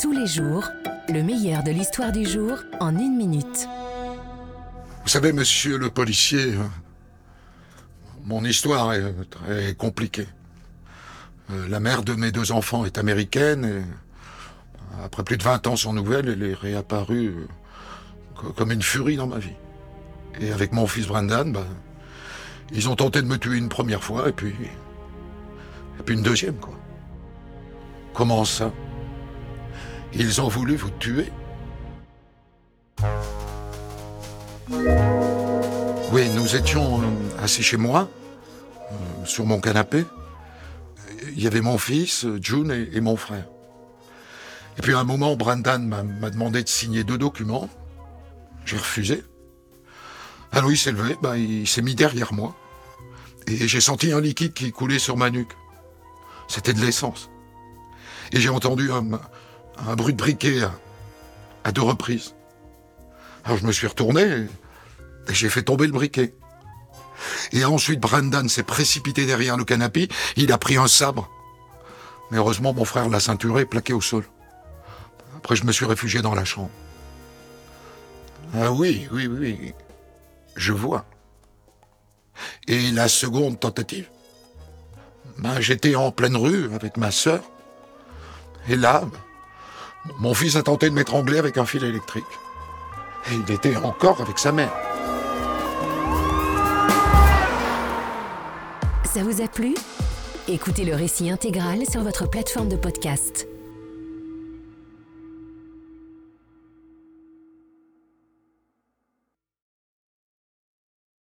Tous les jours, le meilleur de l'histoire du jour en une minute. Vous savez, monsieur le policier, euh, mon histoire est très compliquée. Euh, La mère de mes deux enfants est américaine et euh, après plus de 20 ans sans nouvelles, elle est réapparue euh, co- comme une furie dans ma vie. Et avec mon fils Brendan, bah, ils ont tenté de me tuer une première fois et puis. et puis une deuxième, quoi. Comment ça? Ils ont voulu vous tuer Oui, nous étions euh, assis chez moi, euh, sur mon canapé. Il y avait mon fils, June et, mon frère. Et puis à un moment, Brandon m'a m'a demandé de signer deux documents. J'ai refusé. Alors il s'est levé, ben, il s'est mis derrière moi. Et j'ai senti un liquide qui coulait sur ma nuque. C'était de l'essence. Et j'ai entendu un, un bruit de briquet à, deux reprises. Alors je me suis retourné et, et j'ai fait tomber le briquet. Et ensuite, Brandon s'est précipité derrière le canapé. Il a pris un sabre. Mais heureusement, mon frère l'a ceinturé et plaqué au sol. Après, je me suis réfugié dans la chambre. Ah oui, oui, oui. Je vois. Et la seconde tentative? Ben, J'étais en pleine rue avec ma sœur. Et là, mon fils a tenté de m'étrangler avec un fil électrique. Et il était encore avec sa mère. Ça vous a plu? Écoutez le récit intégral sur votre plateforme de podcast.